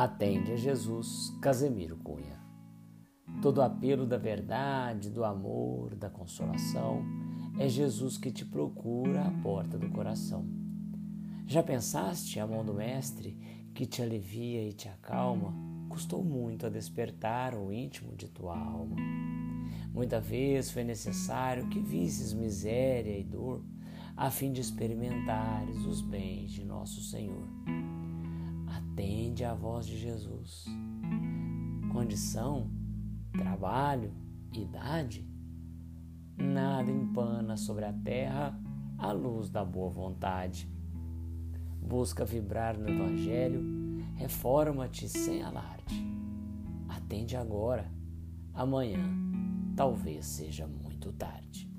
Atende a Jesus, Casemiro Cunha. Todo apelo da verdade, do amor, da consolação, é Jesus que te procura à porta do coração. Já pensaste a mão do Mestre que te alivia e te acalma? Custou muito a despertar o íntimo de tua alma. Muita vez foi necessário que visses miséria e dor, a fim de experimentares os bens de nosso Senhor. Atende à voz de Jesus. Condição, trabalho, idade, nada empana sobre a terra a luz da boa vontade. Busca vibrar no Evangelho, reforma-te sem alarde. Atende agora, amanhã talvez seja muito tarde.